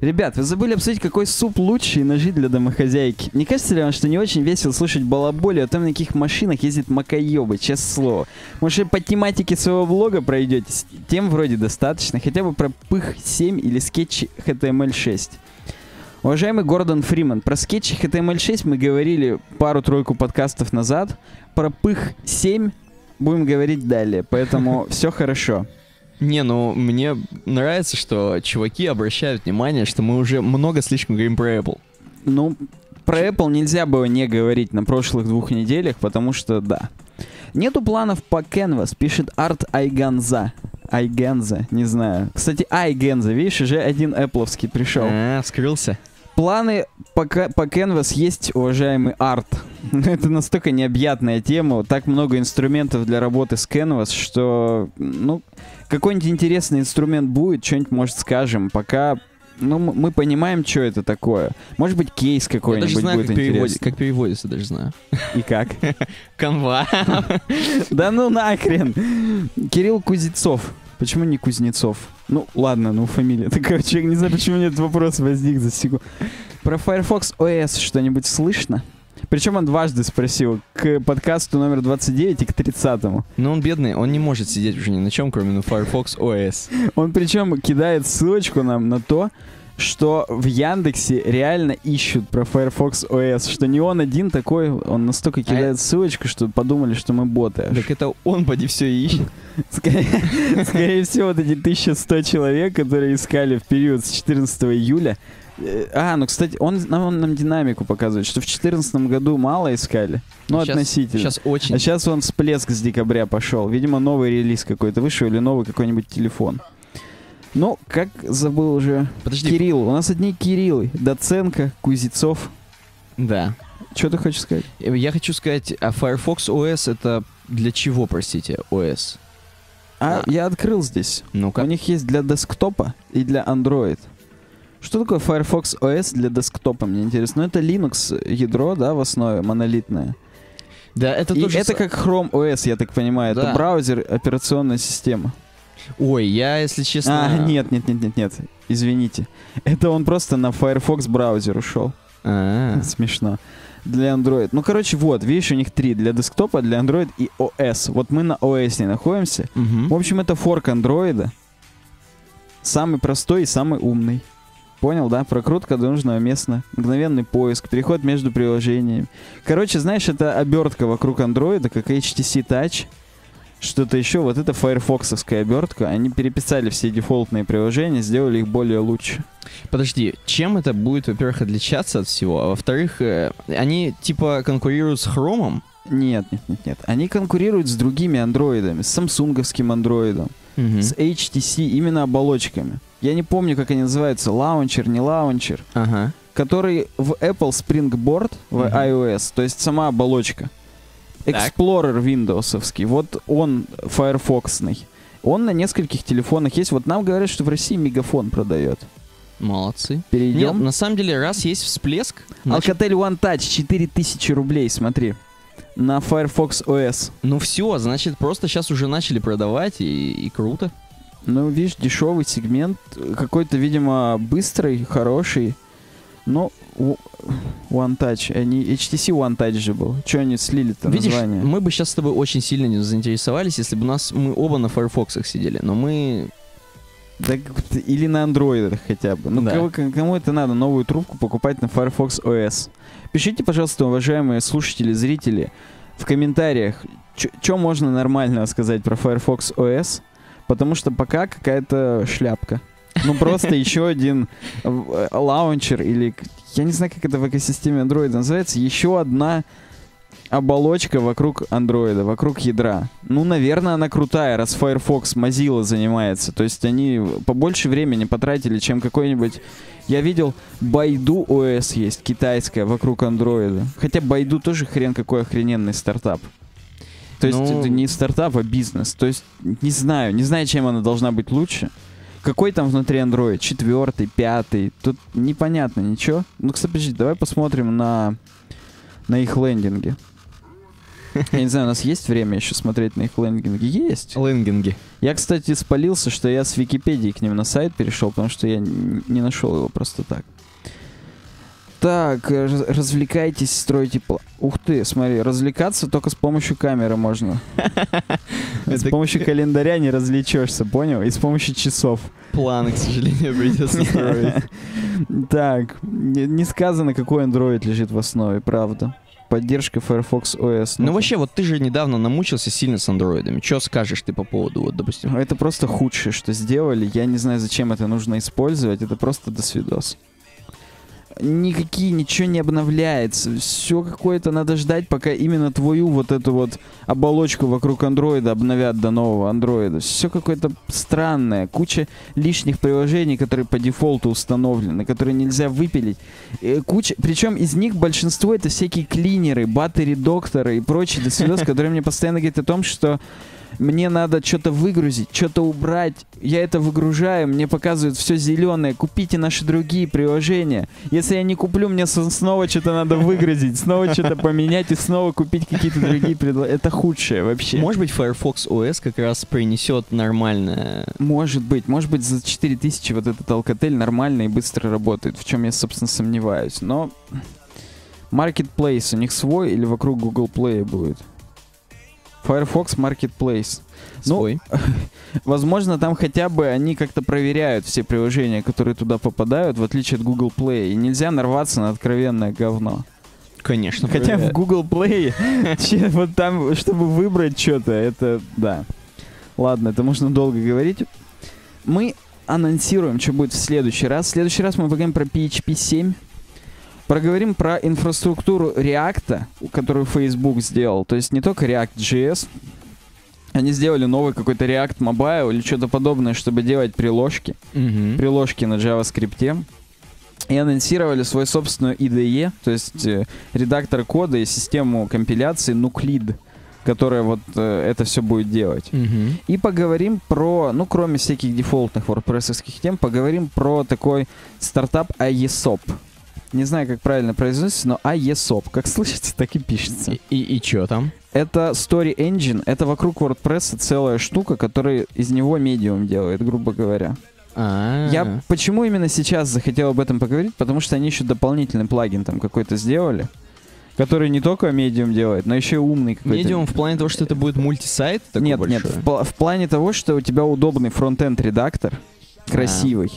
Ребят, вы забыли обсудить, какой суп лучше и ножи для домохозяйки. Не кажется ли вам, что не очень весело слушать балаболи о том, на каких машинах ездят макаебы, честное слово? Может, по тематике своего влога пройдетесь? Тем вроде достаточно. Хотя бы про пых 7 или скетчи HTML6. Уважаемый Гордон Фриман, про скетчи HTML6 мы говорили пару-тройку подкастов назад. Про пых 7 будем говорить далее, поэтому [laughs] все хорошо. Не, ну, мне нравится, что чуваки обращают внимание, что мы уже много слишком говорим про Apple. Ну, про Apple нельзя было не говорить на прошлых двух неделях, потому что да. Нету планов по Canvas, пишет Арт Айганза. Айгенза, не знаю. Кстати, Айгенза, видишь, уже один Apple'овский пришел. А, скрылся. Планы по, по Canvas есть, уважаемый арт. [laughs] Это настолько необъятная тема, так много инструментов для работы с Canvas, что, ну, какой-нибудь интересный инструмент будет, что-нибудь, может, скажем. Пока, ну, мы понимаем, что это такое. Может быть, кейс какой-нибудь будет как, интересный. как переводится, даже знаю. И как? [laughs] Канва. [laughs] Да ну нахрен! Кирилл Кузнецов. Почему не Кузнецов? Ну, ладно, ну фамилия такая. [laughs] Человек, не знаю, почему меня этот вопрос возник за секунду. Про Firefox OS что-нибудь слышно? Причем он дважды спросил. К подкасту номер 29 и к 30 Но он бедный, он не может сидеть уже ни на чем, кроме на Firefox OS. Он причем кидает ссылочку нам на то, что в Яндексе реально ищут про Firefox OS, что не он один такой, он настолько кидает ссылочку, что подумали, что мы боты. Так это он, поди, все и ищет. Скорее, всего, вот эти 1100 человек, которые искали в период с 14 июля. э, А, ну, кстати, он нам, он нам динамику показывает, что в 2014 году мало искали. Ну, Щас- относительно. Сейчас очень. А сейчас он всплеск с декабря пошел. Видимо, новый релиз какой-то вышел или новый какой-нибудь телефон. Ну, как забыл уже. Подожди. Кирилл. У нас одни Кириллы. Доценко, Кузнецов. Да. Что ты хочешь сказать? Э, Я хочу сказать, а Firefox OS это для чего, простите, OS? А, А. я открыл здесь. Ну-ка. У них есть для десктопа и для Android. Что такое Firefox OS для десктопа, мне интересно. Ну, это Linux ядро, да, в основе, монолитное. Да, это и тоже... это с- как Chrome OS, я так понимаю. Да. Это браузер, операционная система. Ой, я, если честно... А, нет, нет, нет, нет, нет. Извините. Это он просто на Firefox браузер ушел. А, [laughs] Смешно. Для Android. Ну, короче, вот, видишь, у них три. Для десктопа, для Android и OS. Вот мы на OS не находимся. мгм. В общем, это форк андроида. Самый простой и самый умный. Понял, да? Прокрутка до нужного места, мгновенный поиск, переход между приложениями. Короче, знаешь, это обертка вокруг андроида, как HTC Touch. Что-то еще, вот это файрфоксовская обертка. Они переписали все дефолтные приложения, сделали их более лучше. Подожди, чем это будет, во-первых, отличаться от всего, а во-вторых, э, они типа конкурируют с Хромом? Нет, нет, нет, нет. Они конкурируют с другими андроидами, с самсунговским андроидом. Мгм. с HTC именно оболочками. Я не помню, как они называются, лаунчер, не лаунчер, Ага. который в Apple Springboard, в Мгм. iOS, то есть сама оболочка. Explorer Windowsовский, вот он Firefoxный. Он на нескольких телефонах есть. Вот нам говорят, что в России Мегафон продает. Молодцы. Нет, Перейдем. на самом деле, раз есть всплеск, значит, Alcatel One Touch 4000 рублей, смотри. На Firefox OS. ну все, значит, просто сейчас уже начали продавать, и, и круто. Ну, видишь, дешевый сегмент, какой-то, видимо, быстрый, хороший. Но у- One Touch, они HTC One Touch же был. Че они слили-то Видишь, название? мы бы сейчас с тобой очень сильно не заинтересовались, если бы у нас мы оба на Firefox сидели, но мы... Да, или на андроидах хотя бы. Ну, Да. кого- кому это надо, новую трубку покупать на Firefox OS? Пишите, пожалуйста, уважаемые слушатели, зрители, в комментариях, что можно нормального сказать про Firefox OS, потому что пока какая-то шляпка. Ну, просто еще один э, лаунчер или... Я не знаю, как это в экосистеме Android называется. Еще одна оболочка вокруг андроида, вокруг ядра. Ну, наверное, она крутая, раз Firefox Mozilla занимается. То есть они побольше времени потратили, чем какой-нибудь... Я видел, Baidu OS есть, китайская, вокруг андроида. Хотя Baidu тоже хрен какой охрененный стартап. То есть Ну- это не стартап, а бизнес. То есть не знаю, не знаю, чем она должна быть лучше. Какой там внутри Android? Четвертый, пятый? Тут непонятно ничего. Ну, кстати, подожди, давай посмотрим на, на их лендинге. Я не знаю, у нас есть время еще смотреть на их лендинги? Есть. Лэнгинги. Я, кстати, спалился, что я с Википедии к ним на сайт перешел, потому что я не нашел его просто так. Так, э, раз- развлекайтесь, стройте пла- Ух ты, смотри, развлекаться только с помощью камеры можно. [laughs] С помощью календаря не развлечешься, понял? И с помощью часов. Планы, к сожалению, [laughs] придется строить. [laughs] Так, не сказано, какой Android лежит в основе, правда. Поддержка Firefox OS. Ну Ну-ка. вообще, вот ты же недавно намучился сильно с андроидами. Что скажешь ты по поводу, вот, допустим? Это просто худшее, что сделали. Я не знаю, зачем это нужно использовать. Это просто досвидос. Никакие, ничего не обновляется. Все какое-то надо ждать, пока именно твою вот эту вот оболочку вокруг андроида обновят до нового андроида. Все какое-то странное. Куча лишних приложений, которые по дефолту установлены, которые нельзя выпилить. Э, Куча, причем из них большинство это всякие клинеры, батареи докторы и прочие досвидос, [laughs] которые мне постоянно говорят о том, что мне надо что-то выгрузить, что-то убрать. Я это выгружаю, мне показывают все зеленое. Купите наши другие приложения. Если я не куплю, мне снова что-то надо [laughs] выгрузить, снова что-то поменять и снова купить какие-то другие предложения. Это худшее вообще. Может быть, Firefox OS как раз принесет нормальное... Может быть, может быть за 4000 вот этот Alcatel нормально и быстро работает, в чем я, собственно, сомневаюсь. Но Marketplace у них свой или вокруг Google Play будет? Firefox Marketplace. Ну, свой. [laughs] Возможно, там хотя бы они как-то проверяют все приложения, которые туда попадают, в отличие от Google Play. И нельзя нарваться на откровенное говно. Конечно. Хотя в проверяют. Google Play, [laughs] вот там, чтобы выбрать что-то, это, да. Ладно, это можно долго говорить. Мы анонсируем, что будет в следующий раз. В следующий раз мы поговорим про PHP 7. Проговорим про инфраструктуру React, которую Facebook сделал. То есть не только React.js. Они сделали новый какой-то React Mobile или что-то подобное, чтобы делать приложки Мгм. приложки на JavaScript и анонсировали свою собственную IDE, то есть э, редактор кода и систему компиляции Nuclid, которая вот э, это все будет делать. Мгм. И поговорим про, ну, кроме всяких дефолтных wordpress тем, поговорим про такой стартап IESOP. Не знаю, как правильно произносится, но IESOP. Как слышится, так и пишется. И, и, и чё там? Это Story Engine, это вокруг WordPress целая штука, которая из него медиум делает, грубо говоря. А, Я почему именно сейчас захотел об этом поговорить? Потому что они еще дополнительный плагин там какой-то сделали, который не только медиум делает, но еще и умный какой-то. Медиум в плане того, что это будет мультисайт Нет, нет, большой? в, пла- в плане того, что у тебя удобный фронтенд редактор, красивый.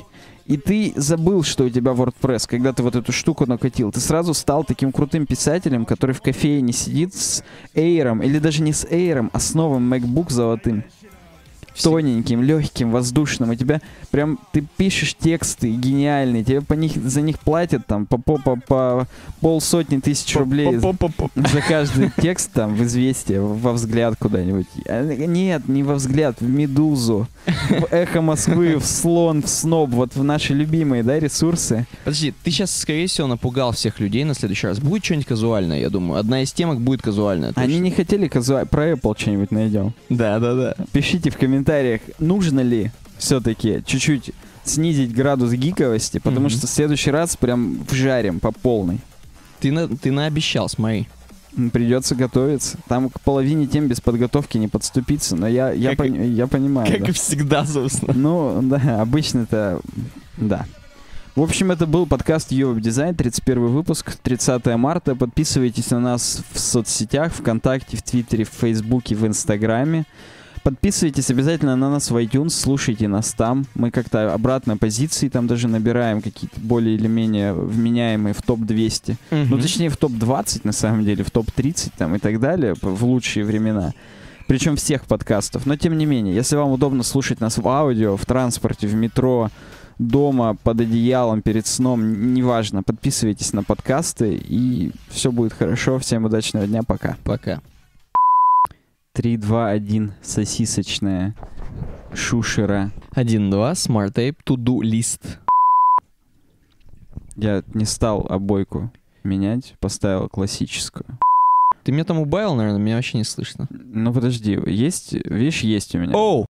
И ты забыл, что у тебя WordPress, когда ты вот эту штуку накатил. Ты сразу стал таким крутым писателем, который в кофейне сидит с Эйром, или даже не с Эйром, а с новым MacBook золотым. тоненьким, легким, воздушным. У тебя прям ты пишешь тексты гениальные, тебе по них за них платят там по, по, по, по полсотни тысяч рублей за каждый текст там в известие, во взгляд куда-нибудь. А, Нет, не во взгляд, в Медузу, в Эхо Москвы, в Слон, в Сноб, вот в наши любимые, да, ресурсы. Подожди, ты сейчас, скорее всего, напугал всех людей на следующий раз. Будет что-нибудь казуальное, я думаю. Одна из темок будет казуальная. Они точно. не хотели казуа- про Apple что-нибудь найдем. Да, да, да. Пишите в комментариях, нужно ли все-таки чуть-чуть снизить градус гиковости, потому Мгм. что в следующий раз прям вжарим по полной. Ты, на, ты наобещал, смотри. Придется готовиться. Там к половине тем без подготовки не подступиться, но я, я, Как пони- я понимаю. да. и всегда, собственно. Ну, да, обычно это... Да. В общем, это был подкаст Europe Design, 31 выпуск, 30 марта. Подписывайтесь на нас в соцсетях, ВКонтакте, в Твиттере, в Фейсбуке, в Инстаграме. Подписывайтесь обязательно на нас в iTunes, слушайте нас там. Мы как-то обратно позиции там даже набираем какие-то более или менее вменяемые в топ-200. Ну, точнее, в топ-20, на самом деле, в топ-30 там и так далее, в лучшие времена. Причем всех подкастов. Но, тем не менее, если вам удобно слушать нас в аудио, в транспорте, в метро, дома, под одеялом, перед сном, неважно, подписывайтесь на подкасты, и все будет хорошо. Всем удачного дня, пока. Пока. 3, 2, 1, сосисочная шушера. 1-2, Smart Tape, To-Do List. Я не стал обойку менять, поставил классическую. Ты меня там убавил, наверное, меня вообще не слышно. Ну, подожди, есть, вещь есть у меня. Оу!